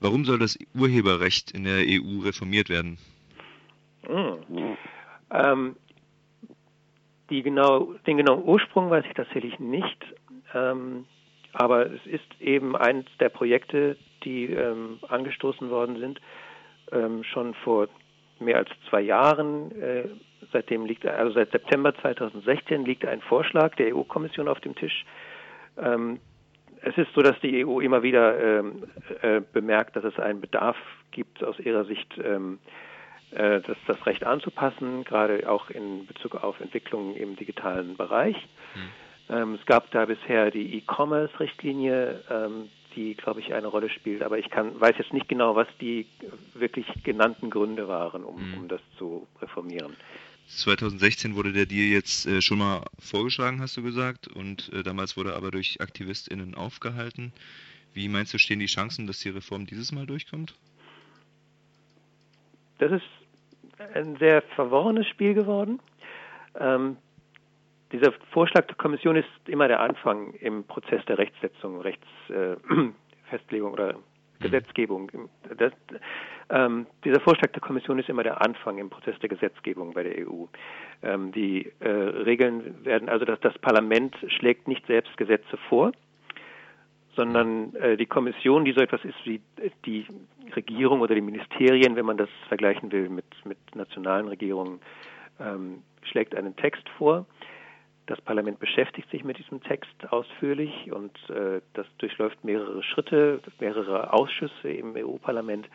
Warum soll das Urheberrecht in der EU reformiert werden? Mhm. Ähm, genau, den genauen Ursprung weiß ich tatsächlich nicht, ähm, aber es ist eben eines der Projekte, die ähm, angestoßen worden sind, ähm, schon vor mehr als zwei Jahren. Äh, seitdem liegt, also seit September 2016 liegt ein Vorschlag der EU-Kommission auf dem Tisch. Es ist so, dass die EU immer wieder ähm, äh, bemerkt, dass es einen Bedarf gibt, aus ihrer Sicht ähm, äh, das, das Recht anzupassen, gerade auch in Bezug auf Entwicklungen im digitalen Bereich. Mhm. Ähm, es gab da bisher die E-Commerce-Richtlinie, ähm, die, glaube ich, eine Rolle spielt, aber ich kann, weiß jetzt nicht genau, was die wirklich genannten Gründe waren, um, mhm. um das zu reformieren. 2016 wurde der Deal jetzt äh, schon mal vorgeschlagen, hast du gesagt, und äh, damals wurde aber durch AktivistInnen aufgehalten. Wie meinst du, stehen die Chancen, dass die Reform dieses Mal durchkommt? Das ist ein sehr verworrenes Spiel geworden. Ähm, dieser Vorschlag der Kommission ist immer der Anfang im Prozess der Rechtsetzung, Rechtsfestlegung äh, oder. Gesetzgebung. Das, ähm, dieser Vorschlag der Kommission ist immer der Anfang im Prozess der Gesetzgebung bei der EU. Ähm, die äh, Regeln werden, also dass das Parlament schlägt nicht selbst Gesetze vor, sondern äh, die Kommission, die so etwas ist wie die Regierung oder die Ministerien, wenn man das vergleichen will mit, mit nationalen Regierungen, ähm, schlägt einen Text vor. Das Parlament beschäftigt sich mit diesem Text ausführlich und äh, das durchläuft mehrere Schritte, mehrere Ausschüsse im EU-Parlament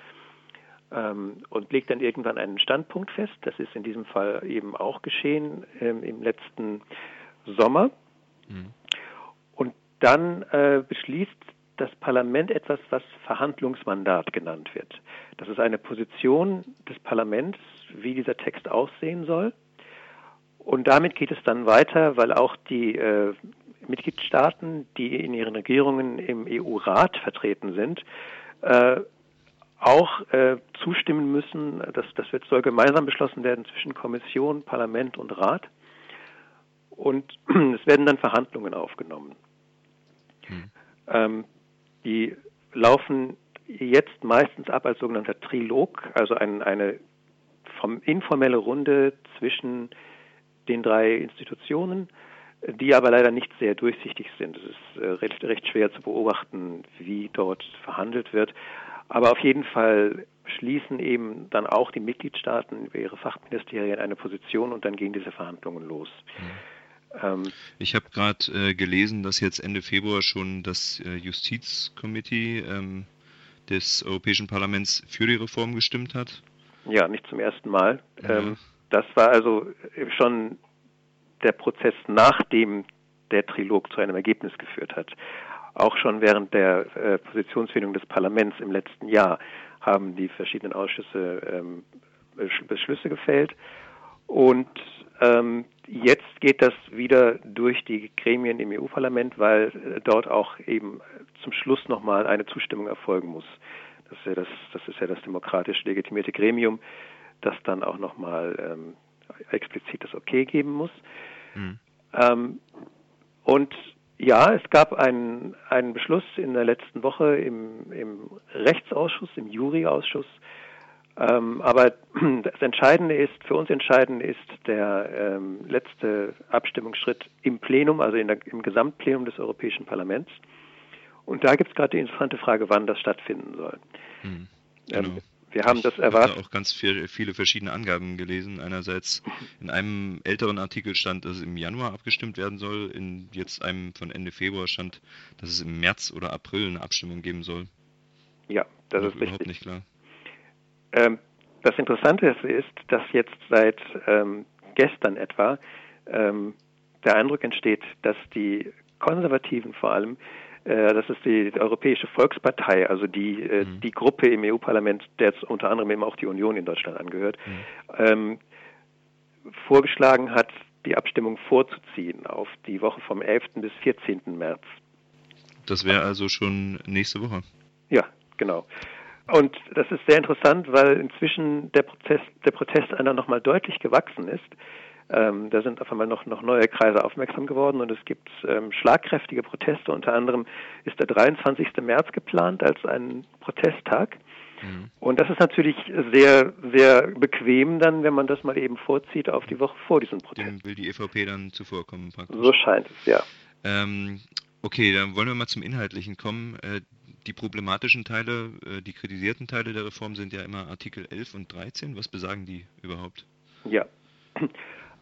ähm, und legt dann irgendwann einen Standpunkt fest. Das ist in diesem Fall eben auch geschehen ähm, im letzten Sommer. Mhm. Und dann äh, beschließt das Parlament etwas, was Verhandlungsmandat genannt wird. Das ist eine Position des Parlaments, wie dieser Text aussehen soll. Und damit geht es dann weiter, weil auch die äh, Mitgliedstaaten, die in ihren Regierungen im EU-Rat vertreten sind, äh, auch äh, zustimmen müssen. Das, das wird, soll gemeinsam beschlossen werden zwischen Kommission, Parlament und Rat. Und es werden dann Verhandlungen aufgenommen. Hm. Ähm, die laufen jetzt meistens ab als sogenannter Trilog, also ein, eine informelle Runde zwischen den drei Institutionen, die aber leider nicht sehr durchsichtig sind. Es ist äh, recht, recht schwer zu beobachten, wie dort verhandelt wird. Aber auf jeden Fall schließen eben dann auch die Mitgliedstaaten über ihre Fachministerien eine Position und dann gehen diese Verhandlungen los. Mhm. Ähm, ich habe gerade äh, gelesen, dass jetzt Ende Februar schon das äh, Justizkomitee ähm, des Europäischen Parlaments für die Reform gestimmt hat. Ja, nicht zum ersten Mal. Ja. Ähm, das war also schon der Prozess, nachdem der Trilog zu einem Ergebnis geführt hat. Auch schon während der äh, Positionsfindung des Parlaments im letzten Jahr haben die verschiedenen Ausschüsse ähm, Beschlüsse gefällt. Und ähm, jetzt geht das wieder durch die Gremien im EU-Parlament, weil äh, dort auch eben zum Schluss nochmal eine Zustimmung erfolgen muss. Das ist ja das, das, ist ja das demokratisch legitimierte Gremium, das dann auch nochmal ähm, explizit das Okay geben muss. Mhm. Ähm, und ja, es gab einen, einen Beschluss in der letzten Woche im, im Rechtsausschuss, im Juryausschuss. Ähm, aber das Entscheidende ist, für uns entscheidend ist der ähm, letzte Abstimmungsschritt im Plenum, also der, im Gesamtplenum des Europäischen Parlaments. Und da gibt es gerade die interessante Frage, wann das stattfinden soll. Hm, genau. ähm, wir haben ich das erwartet. Ich auch ganz viel, viele verschiedene Angaben gelesen. Einerseits in einem älteren Artikel stand, dass es im Januar abgestimmt werden soll. In jetzt einem von Ende Februar stand, dass es im März oder April eine Abstimmung geben soll. Ja, das ist überhaupt richtig. nicht klar. Ähm, das Interessante ist, dass jetzt seit ähm, gestern etwa ähm, der Eindruck entsteht, dass die Konservativen vor allem das ist die Europäische Volkspartei, also die, äh, mhm. die Gruppe im EU-Parlament, der jetzt unter anderem eben auch die Union in Deutschland angehört, mhm. ähm, vorgeschlagen hat, die Abstimmung vorzuziehen auf die Woche vom 11. bis 14. März. Das wäre also schon nächste Woche. Ja, genau. Und das ist sehr interessant, weil inzwischen der Prozess, der Protest einer nochmal deutlich gewachsen ist. Ähm, da sind auf einmal noch, noch neue Kreise aufmerksam geworden und es gibt ähm, schlagkräftige Proteste. Unter anderem ist der 23. März geplant als ein Protesttag. Mhm. Und das ist natürlich sehr, sehr bequem dann, wenn man das mal eben vorzieht auf die Woche vor diesem Protest. Dem will die EVP dann zuvorkommen praktisch. So scheint es, ja. Ähm, okay, dann wollen wir mal zum Inhaltlichen kommen. Äh, die problematischen Teile, äh, die kritisierten Teile der Reform sind ja immer Artikel 11 und 13. Was besagen die überhaupt? Ja,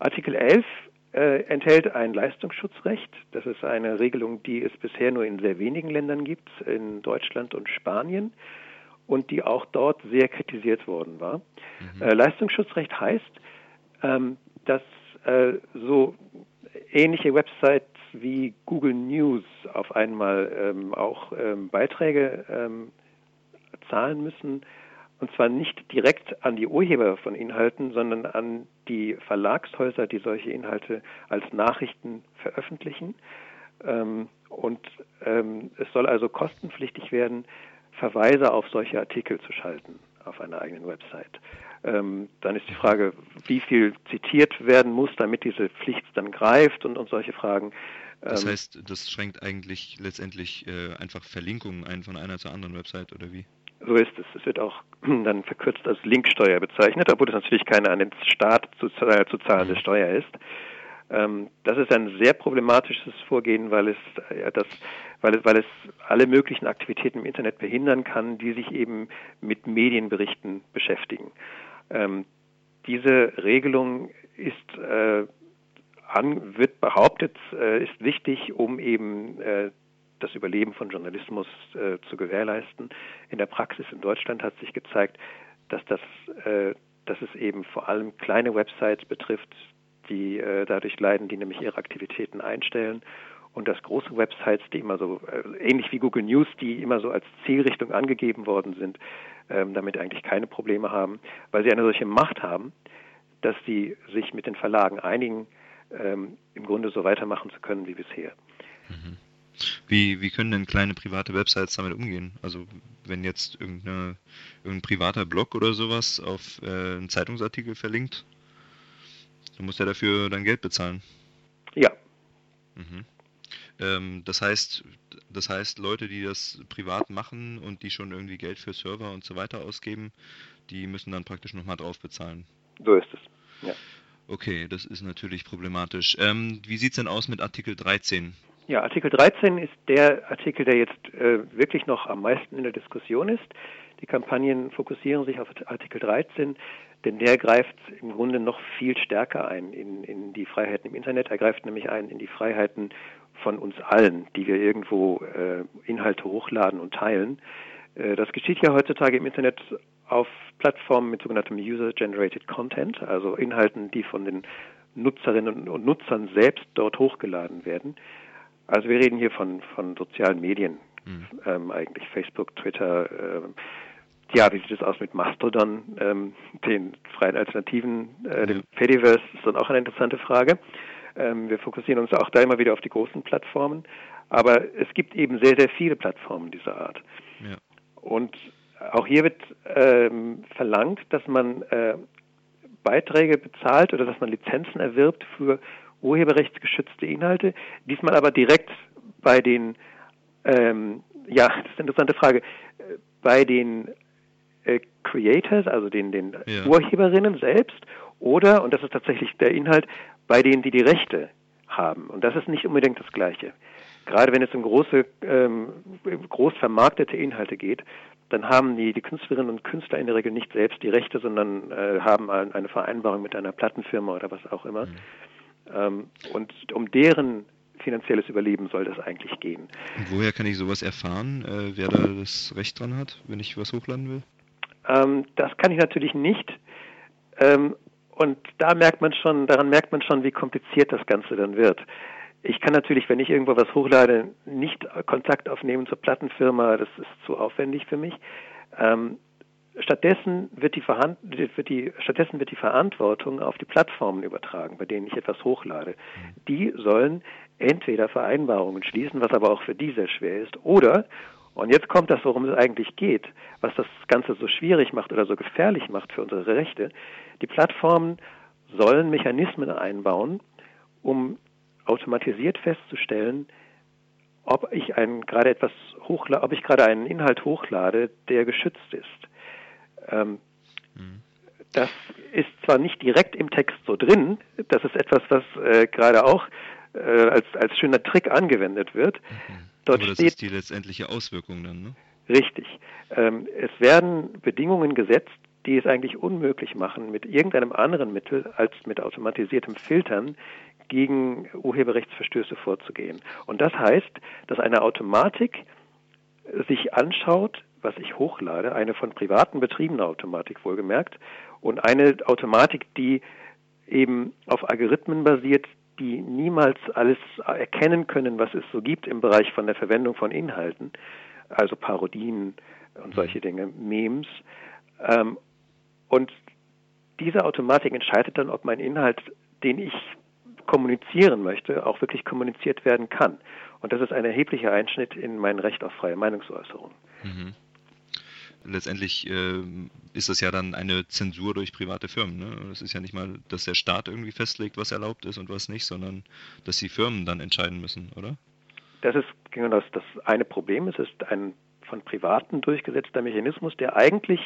Artikel 11 äh, enthält ein Leistungsschutzrecht. Das ist eine Regelung, die es bisher nur in sehr wenigen Ländern gibt, in Deutschland und Spanien und die auch dort sehr kritisiert worden war. Mhm. Äh, Leistungsschutzrecht heißt, ähm, dass äh, so ähnliche Websites wie Google News auf einmal ähm, auch ähm, Beiträge ähm, zahlen müssen, und zwar nicht direkt an die Urheber von Inhalten, sondern an die Verlagshäuser, die solche Inhalte als Nachrichten veröffentlichen. Ähm, und ähm, es soll also kostenpflichtig werden, Verweise auf solche Artikel zu schalten auf einer eigenen Website. Ähm, dann ist die Frage, wie viel zitiert werden muss, damit diese Pflicht dann greift und, und solche Fragen. Das ähm, heißt, das schränkt eigentlich letztendlich äh, einfach Verlinkungen ein von einer zur anderen Website oder wie? So ist es. Es wird auch dann verkürzt als Linksteuer bezeichnet, obwohl das natürlich keine an den Staat zu, äh, zu zahlende mhm. Steuer ist. Ähm, das ist ein sehr problematisches Vorgehen, weil es, äh, das, weil, es, weil es alle möglichen Aktivitäten im Internet behindern kann, die sich eben mit Medienberichten beschäftigen. Ähm, diese Regelung ist äh, an, wird behauptet, äh, ist wichtig, um eben äh, das Überleben von Journalismus äh, zu gewährleisten. In der Praxis in Deutschland hat sich gezeigt, dass das äh, dass es eben vor allem kleine Websites betrifft, die äh, dadurch leiden, die nämlich ihre Aktivitäten einstellen und dass große Websites, die immer so äh, ähnlich wie Google News, die immer so als Zielrichtung angegeben worden sind, ähm, damit eigentlich keine Probleme haben, weil sie eine solche Macht haben, dass sie sich mit den Verlagen einigen, ähm, im Grunde so weitermachen zu können wie bisher. Mhm. Wie, wie können denn kleine private Websites damit umgehen? Also wenn jetzt irgendein privater Blog oder sowas auf äh, einen Zeitungsartikel verlinkt, dann muss er dafür dann Geld bezahlen. Ja. Mhm. Ähm, das heißt, das heißt, Leute, die das privat machen und die schon irgendwie Geld für Server und so weiter ausgeben, die müssen dann praktisch nochmal drauf bezahlen. So ist es. Ja. Okay, das ist natürlich problematisch. Ähm, wie sieht es denn aus mit Artikel 13? Ja, Artikel 13 ist der Artikel, der jetzt äh, wirklich noch am meisten in der Diskussion ist. Die Kampagnen fokussieren sich auf Artikel 13, denn der greift im Grunde noch viel stärker ein in, in die Freiheiten im Internet. Er greift nämlich ein in die Freiheiten von uns allen, die wir irgendwo äh, Inhalte hochladen und teilen. Äh, das geschieht ja heutzutage im Internet auf Plattformen mit sogenanntem User-Generated Content, also Inhalten, die von den Nutzerinnen und Nutzern selbst dort hochgeladen werden. Also wir reden hier von, von sozialen Medien, mhm. ähm, eigentlich Facebook, Twitter. Ähm, ja, wie sieht es aus mit Mastodon, ähm, den freien Alternativen, äh, dem Fediverse, ist dann auch eine interessante Frage. Ähm, wir fokussieren uns auch da immer wieder auf die großen Plattformen, aber es gibt eben sehr, sehr viele Plattformen dieser Art. Ja. Und auch hier wird ähm, verlangt, dass man äh, Beiträge bezahlt oder dass man Lizenzen erwirbt für urheberrechtsgeschützte Inhalte, diesmal aber direkt bei den, ähm, ja, das ist eine interessante Frage, bei den äh, Creators, also den, den ja. Urheberinnen selbst, oder, und das ist tatsächlich der Inhalt, bei denen, die die Rechte haben. Und das ist nicht unbedingt das Gleiche. Gerade wenn es um große, ähm, groß vermarktete Inhalte geht, dann haben die, die Künstlerinnen und Künstler in der Regel nicht selbst die Rechte, sondern äh, haben eine Vereinbarung mit einer Plattenfirma oder was auch immer. Mhm. Ähm, und um deren finanzielles Überleben soll das eigentlich gehen. Und woher kann ich sowas erfahren, äh, wer da das Recht dran hat, wenn ich was hochladen will? Ähm, das kann ich natürlich nicht. Ähm, und da merkt man schon, daran merkt man schon, wie kompliziert das Ganze dann wird. Ich kann natürlich, wenn ich irgendwo was hochlade, nicht Kontakt aufnehmen zur Plattenfirma, das ist zu aufwendig für mich. Stattdessen wird die, wird die, stattdessen wird die Verantwortung auf die Plattformen übertragen, bei denen ich etwas hochlade. Mhm. Die sollen entweder Vereinbarungen schließen, was aber auch für die sehr schwer ist, oder, und jetzt kommt das, worum es eigentlich geht, was das Ganze so schwierig macht oder so gefährlich macht für unsere Rechte, die Plattformen sollen Mechanismen einbauen, um automatisiert festzustellen, ob ich ein, gerade etwas hochlade, ob ich gerade einen Inhalt hochlade, der geschützt ist. Ähm, mhm. Das ist zwar nicht direkt im Text so drin, das ist etwas, was äh, gerade auch äh, als, als schöner Trick angewendet wird. Mhm. Dort Aber das steht, ist die letztendliche Auswirkung dann, ne? Richtig. Ähm, es werden Bedingungen gesetzt, die es eigentlich unmöglich machen, mit irgendeinem anderen Mittel als mit automatisiertem Filtern gegen Urheberrechtsverstöße vorzugehen. Und das heißt, dass eine Automatik sich anschaut, was ich hochlade, eine von Privaten betriebene Automatik wohlgemerkt, und eine Automatik, die eben auf Algorithmen basiert, die niemals alles erkennen können, was es so gibt im Bereich von der Verwendung von Inhalten, also Parodien und solche mhm. Dinge, Memes. Ähm, und diese Automatik entscheidet dann, ob mein Inhalt, den ich kommunizieren möchte, auch wirklich kommuniziert werden kann. Und das ist ein erheblicher Einschnitt in mein Recht auf freie Meinungsäußerung. Mhm. Letztendlich äh, ist das ja dann eine Zensur durch private Firmen. Ne? Es ist ja nicht mal, dass der Staat irgendwie festlegt, was erlaubt ist und was nicht, sondern dass die Firmen dann entscheiden müssen, oder? Das ist genau das, das eine Problem. Es ist ein von Privaten durchgesetzter Mechanismus, der eigentlich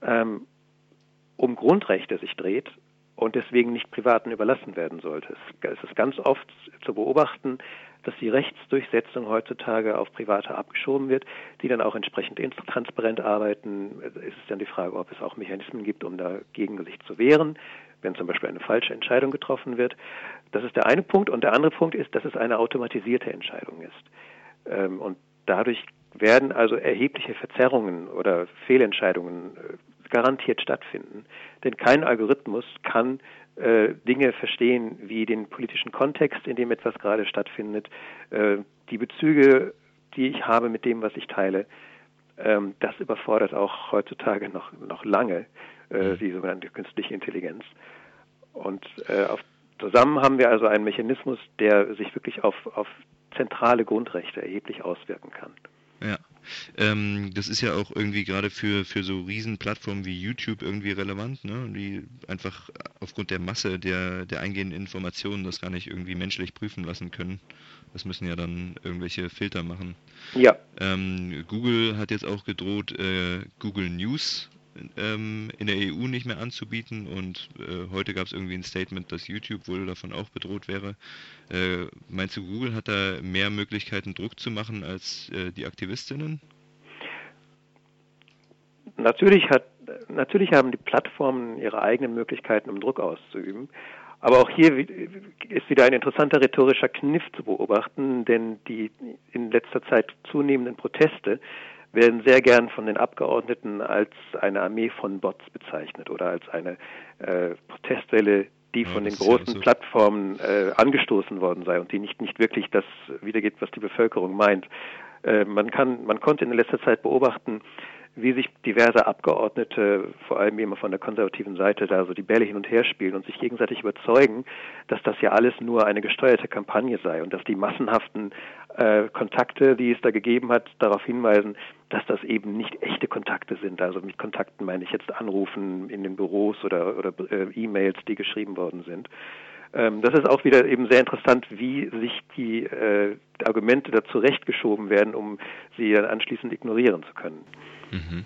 ähm, um Grundrechte sich dreht und deswegen nicht Privaten überlassen werden sollte. Es ist ganz oft zu beobachten, dass die Rechtsdurchsetzung heutzutage auf Private abgeschoben wird, die dann auch entsprechend transparent arbeiten. Es ist dann die Frage, ob es auch Mechanismen gibt, um dagegen sich zu wehren, wenn zum Beispiel eine falsche Entscheidung getroffen wird. Das ist der eine Punkt. Und der andere Punkt ist, dass es eine automatisierte Entscheidung ist. Ähm, und dadurch werden also erhebliche Verzerrungen oder Fehlentscheidungen äh, garantiert stattfinden. Denn kein Algorithmus kann Dinge verstehen wie den politischen Kontext, in dem etwas gerade stattfindet, äh, die Bezüge, die ich habe mit dem, was ich teile. Ähm, das überfordert auch heutzutage noch, noch lange äh, mhm. die sogenannte künstliche Intelligenz. Und äh, auf, zusammen haben wir also einen Mechanismus, der sich wirklich auf, auf zentrale Grundrechte erheblich auswirken kann. Ja. Ähm, das ist ja auch irgendwie gerade für, für so Riesenplattformen wie YouTube irgendwie relevant, ne? die einfach aufgrund der Masse der, der eingehenden Informationen das gar nicht irgendwie menschlich prüfen lassen können. Das müssen ja dann irgendwelche Filter machen. Ja. Ähm, Google hat jetzt auch gedroht, äh, Google News ähm, in der EU nicht mehr anzubieten und äh, heute gab es irgendwie ein Statement, dass YouTube wohl davon auch bedroht wäre. Äh, meinst du, Google hat da mehr Möglichkeiten, Druck zu machen als äh, die Aktivistinnen? Natürlich, hat, natürlich haben die Plattformen ihre eigenen Möglichkeiten, um Druck auszuüben. Aber auch hier ist wieder ein interessanter rhetorischer Kniff zu beobachten, denn die in letzter Zeit zunehmenden Proteste werden sehr gern von den Abgeordneten als eine Armee von Bots bezeichnet oder als eine äh, Protestwelle, die ja, von den großen ja so. Plattformen äh, angestoßen worden sei und die nicht nicht wirklich das wiedergibt, was die Bevölkerung meint. Äh, man kann, man konnte in letzter Zeit beobachten, wie sich diverse Abgeordnete, vor allem immer von der konservativen Seite, da so die Bälle hin und her spielen und sich gegenseitig überzeugen, dass das ja alles nur eine gesteuerte Kampagne sei und dass die massenhaften äh, Kontakte, die es da gegeben hat, darauf hinweisen, dass das eben nicht echte Kontakte sind. Also mit Kontakten meine ich jetzt Anrufen in den Büros oder, oder äh, E-Mails, die geschrieben worden sind. Ähm, das ist auch wieder eben sehr interessant, wie sich die äh, Argumente da zurechtgeschoben werden, um sie dann anschließend ignorieren zu können. Mhm.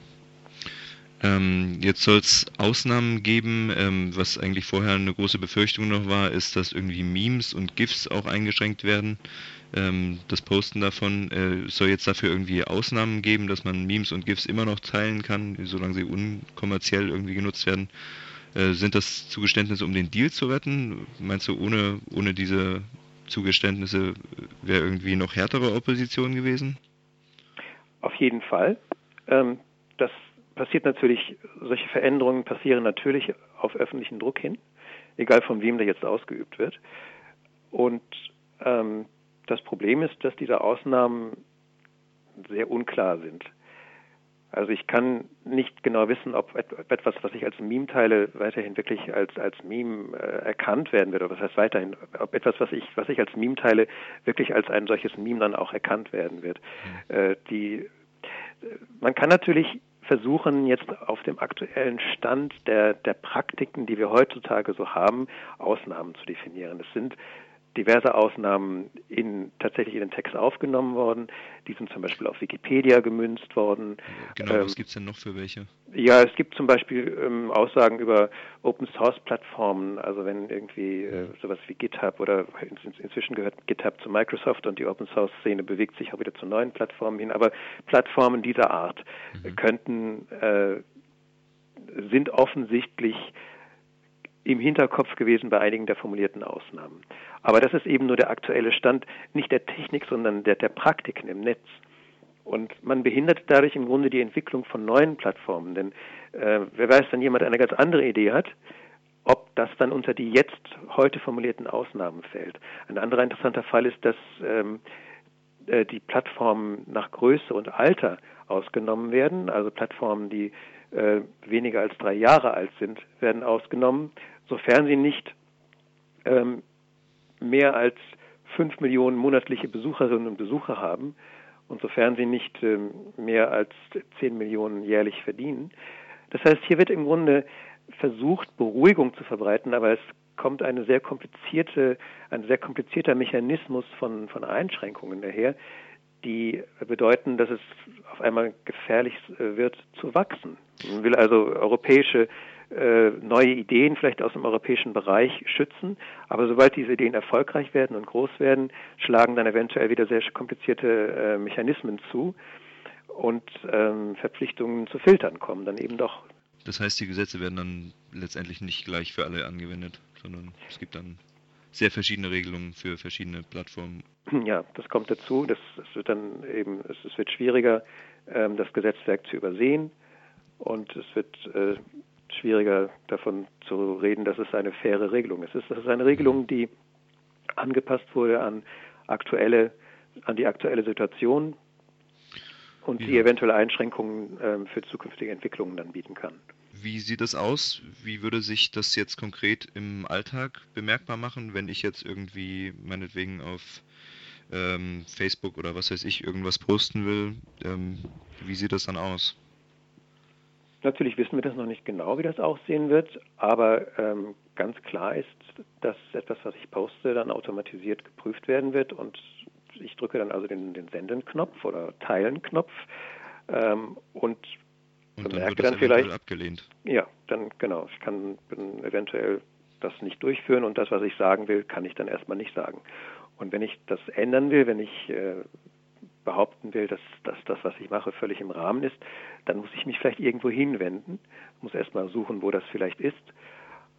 Ähm, jetzt soll es Ausnahmen geben. Ähm, was eigentlich vorher eine große Befürchtung noch war, ist, dass irgendwie Memes und GIFs auch eingeschränkt werden. Ähm, das Posten davon äh, soll jetzt dafür irgendwie Ausnahmen geben, dass man Memes und GIFs immer noch teilen kann, solange sie unkommerziell irgendwie genutzt werden. Äh, sind das Zugeständnisse, um den Deal zu retten? Meinst du, ohne, ohne diese Zugeständnisse wäre irgendwie noch härtere Opposition gewesen? Auf jeden Fall. Ähm, das passiert natürlich, solche Veränderungen passieren natürlich auf öffentlichen Druck hin, egal von wem der jetzt ausgeübt wird. Und ähm, das Problem ist, dass diese Ausnahmen sehr unklar sind. Also ich kann nicht genau wissen, ob etwas, was ich als Meme teile, weiterhin wirklich als als Meme äh, erkannt werden wird, oder was heißt weiterhin, ob etwas, was ich was ich als Meme teile, wirklich als ein solches Meme dann auch erkannt werden wird. Mhm. Äh, die man kann natürlich versuchen jetzt auf dem aktuellen Stand der, der Praktiken, die wir heutzutage so haben, Ausnahmen zu definieren. Es sind diverse Ausnahmen in, tatsächlich in den Text aufgenommen worden. Die sind zum Beispiel auf Wikipedia gemünzt worden. Genau, ähm, was gibt es denn noch für welche? Ja, es gibt zum Beispiel ähm, Aussagen über Open Source Plattformen, also wenn irgendwie äh, sowas wie GitHub oder in, inzwischen gehört GitHub zu Microsoft und die Open Source Szene bewegt sich auch wieder zu neuen Plattformen hin, aber Plattformen dieser Art mhm. könnten äh, sind offensichtlich im Hinterkopf gewesen bei einigen der formulierten Ausnahmen. Aber das ist eben nur der aktuelle Stand, nicht der Technik, sondern der, der Praktiken im Netz. Und man behindert dadurch im Grunde die Entwicklung von neuen Plattformen. Denn äh, wer weiß, wenn jemand eine ganz andere Idee hat, ob das dann unter die jetzt heute formulierten Ausnahmen fällt. Ein anderer interessanter Fall ist, dass ähm, äh, die Plattformen nach Größe und Alter ausgenommen werden. Also Plattformen, die äh, weniger als drei Jahre alt sind, werden ausgenommen sofern sie nicht ähm, mehr als fünf Millionen monatliche Besucherinnen und Besucher haben und sofern sie nicht ähm, mehr als zehn Millionen jährlich verdienen. Das heißt, hier wird im Grunde versucht, Beruhigung zu verbreiten, aber es kommt eine sehr komplizierte, ein sehr komplizierter Mechanismus von, von Einschränkungen daher, die bedeuten, dass es auf einmal gefährlich äh, wird zu wachsen. Man will also europäische neue Ideen vielleicht aus dem europäischen Bereich schützen. Aber sobald diese Ideen erfolgreich werden und groß werden, schlagen dann eventuell wieder sehr komplizierte äh, Mechanismen zu und ähm, Verpflichtungen zu filtern kommen dann eben doch. Das heißt, die Gesetze werden dann letztendlich nicht gleich für alle angewendet, sondern es gibt dann sehr verschiedene Regelungen für verschiedene Plattformen. Ja, das kommt dazu. Das, das wird dann eben, es, es wird schwieriger, ähm, das Gesetzwerk zu übersehen und es wird äh, schwieriger davon zu reden, dass es eine faire Regelung ist. Es ist eine Regelung, die angepasst wurde an aktuelle, an die aktuelle Situation und die eventuelle Einschränkungen äh, für zukünftige Entwicklungen dann bieten kann. Wie sieht das aus? Wie würde sich das jetzt konkret im Alltag bemerkbar machen, wenn ich jetzt irgendwie meinetwegen auf ähm, Facebook oder was weiß ich irgendwas posten will? Ähm, wie sieht das dann aus? Natürlich wissen wir das noch nicht genau, wie das aussehen wird, aber ähm, ganz klar ist, dass etwas, was ich poste, dann automatisiert geprüft werden wird und ich drücke dann also den, den Senden-Knopf oder Teilen-Knopf ähm, und, und dann, dann vielleicht abgelehnt. Ja, dann genau. Ich kann eventuell das nicht durchführen und das, was ich sagen will, kann ich dann erstmal nicht sagen. Und wenn ich das ändern will, wenn ich äh, behaupten will, dass, dass das, was ich mache, völlig im Rahmen ist, dann muss ich mich vielleicht irgendwo hinwenden, muss erstmal suchen, wo das vielleicht ist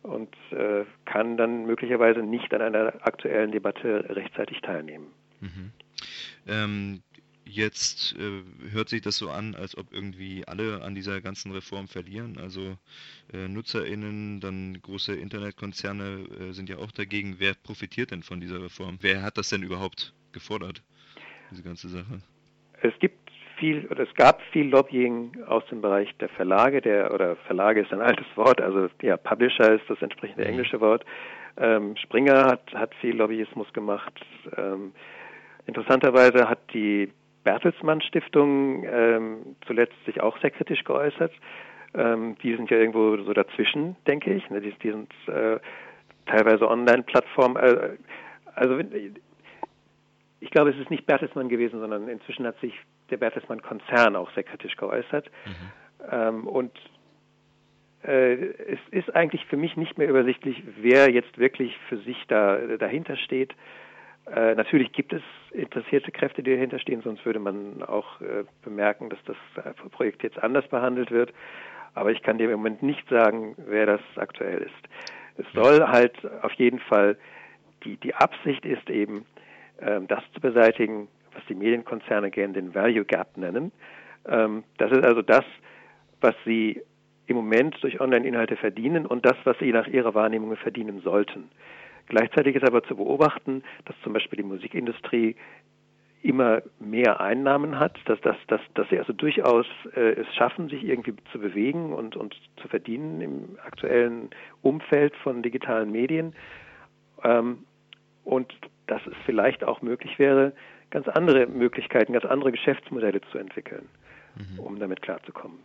und äh, kann dann möglicherweise nicht an einer aktuellen Debatte rechtzeitig teilnehmen. Mhm. Ähm, jetzt äh, hört sich das so an, als ob irgendwie alle an dieser ganzen Reform verlieren. Also äh, NutzerInnen, dann große Internetkonzerne äh, sind ja auch dagegen. Wer profitiert denn von dieser Reform? Wer hat das denn überhaupt gefordert? Diese ganze Sache? Es gibt viel oder es gab viel Lobbying aus dem Bereich der Verlage, der oder Verlage ist ein altes Wort, also ja, Publisher ist das entsprechende mhm. englische Wort. Ähm, Springer hat, hat viel Lobbyismus gemacht. Ähm, interessanterweise hat die Bertelsmann Stiftung ähm, zuletzt sich auch sehr kritisch geäußert. Ähm, die sind ja irgendwo so dazwischen, denke ich. Ne? Die, die sind äh, teilweise Online-Plattformen. Äh, also ich glaube, es ist nicht Bertelsmann gewesen, sondern inzwischen hat sich der Bertelsmann-Konzern auch sehr kritisch geäußert. Mhm. Ähm, und äh, es ist eigentlich für mich nicht mehr übersichtlich, wer jetzt wirklich für sich da dahinter steht. Äh, natürlich gibt es interessierte Kräfte, die dahinter stehen, sonst würde man auch äh, bemerken, dass das Projekt jetzt anders behandelt wird. Aber ich kann dir im Moment nicht sagen, wer das aktuell ist. Es soll halt auf jeden Fall, die, die Absicht ist eben, das zu beseitigen, was die Medienkonzerne gerne den Value Gap nennen. Ähm, das ist also das, was sie im Moment durch Online-Inhalte verdienen und das, was sie nach ihrer Wahrnehmung verdienen sollten. Gleichzeitig ist aber zu beobachten, dass zum Beispiel die Musikindustrie immer mehr Einnahmen hat, dass, dass, dass, dass sie also durchaus äh, es schaffen, sich irgendwie zu bewegen und, und zu verdienen im aktuellen Umfeld von digitalen Medien. Ähm, und dass es vielleicht auch möglich wäre, ganz andere Möglichkeiten, ganz andere Geschäftsmodelle zu entwickeln. mhm. um damit klarzukommen.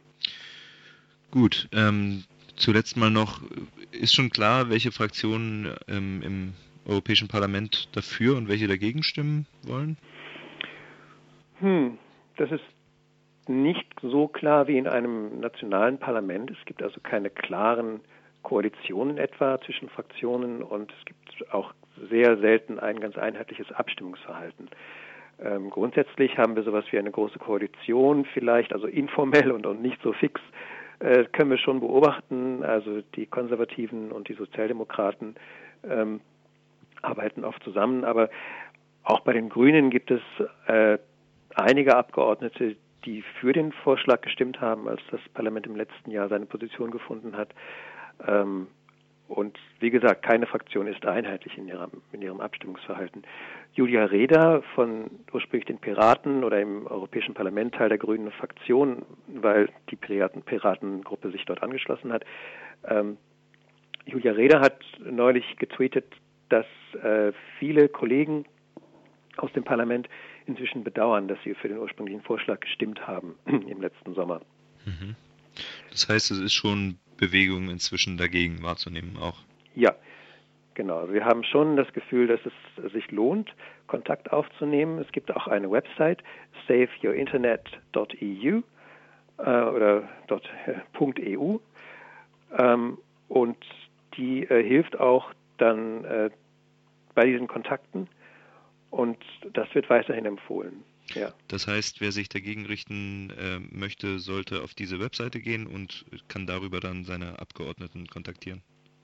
Gut, ähm, zuletzt mal noch, ist schon klar, welche Fraktionen ähm, im Europäischen Parlament dafür und welche dagegen stimmen wollen? Hm, das ist nicht so klar wie in einem nationalen Parlament. Es gibt also keine klaren Koalitionen etwa zwischen Fraktionen und es gibt auch sehr selten ein ganz einheitliches Abstimmungsverhalten. Ähm, grundsätzlich haben wir sowas wie eine große Koalition vielleicht, also informell und, und nicht so fix, äh, können wir schon beobachten. Also die Konservativen und die Sozialdemokraten ähm, arbeiten oft zusammen, aber auch bei den Grünen gibt es äh, einige Abgeordnete, die für den Vorschlag gestimmt haben, als das Parlament im letzten Jahr seine Position gefunden hat. Ähm, und wie gesagt, keine Fraktion ist einheitlich in ihrem, in ihrem Abstimmungsverhalten. Julia Reda von ursprünglich den Piraten oder im Europäischen Parlament Teil der Grünen Fraktion, weil die Piraten, Piratengruppe sich dort angeschlossen hat. Ähm, Julia Reda hat neulich getweetet, dass äh, viele Kollegen aus dem Parlament inzwischen bedauern, dass sie für den ursprünglichen Vorschlag gestimmt haben im letzten Sommer. Mhm. Das heißt, es ist schon Bewegung inzwischen dagegen wahrzunehmen auch. Ja, genau. Wir haben schon das Gefühl, dass es sich lohnt, Kontakt aufzunehmen. Es gibt auch eine Website, saveyourinternet.eu äh, oder .eu ähm, und die äh, hilft auch dann äh, bei diesen Kontakten und das wird weiterhin empfohlen. Ja. Das heißt, wer sich dagegen richten äh, möchte, sollte auf diese Webseite gehen und kann darüber dann seine Abgeordneten kontaktieren.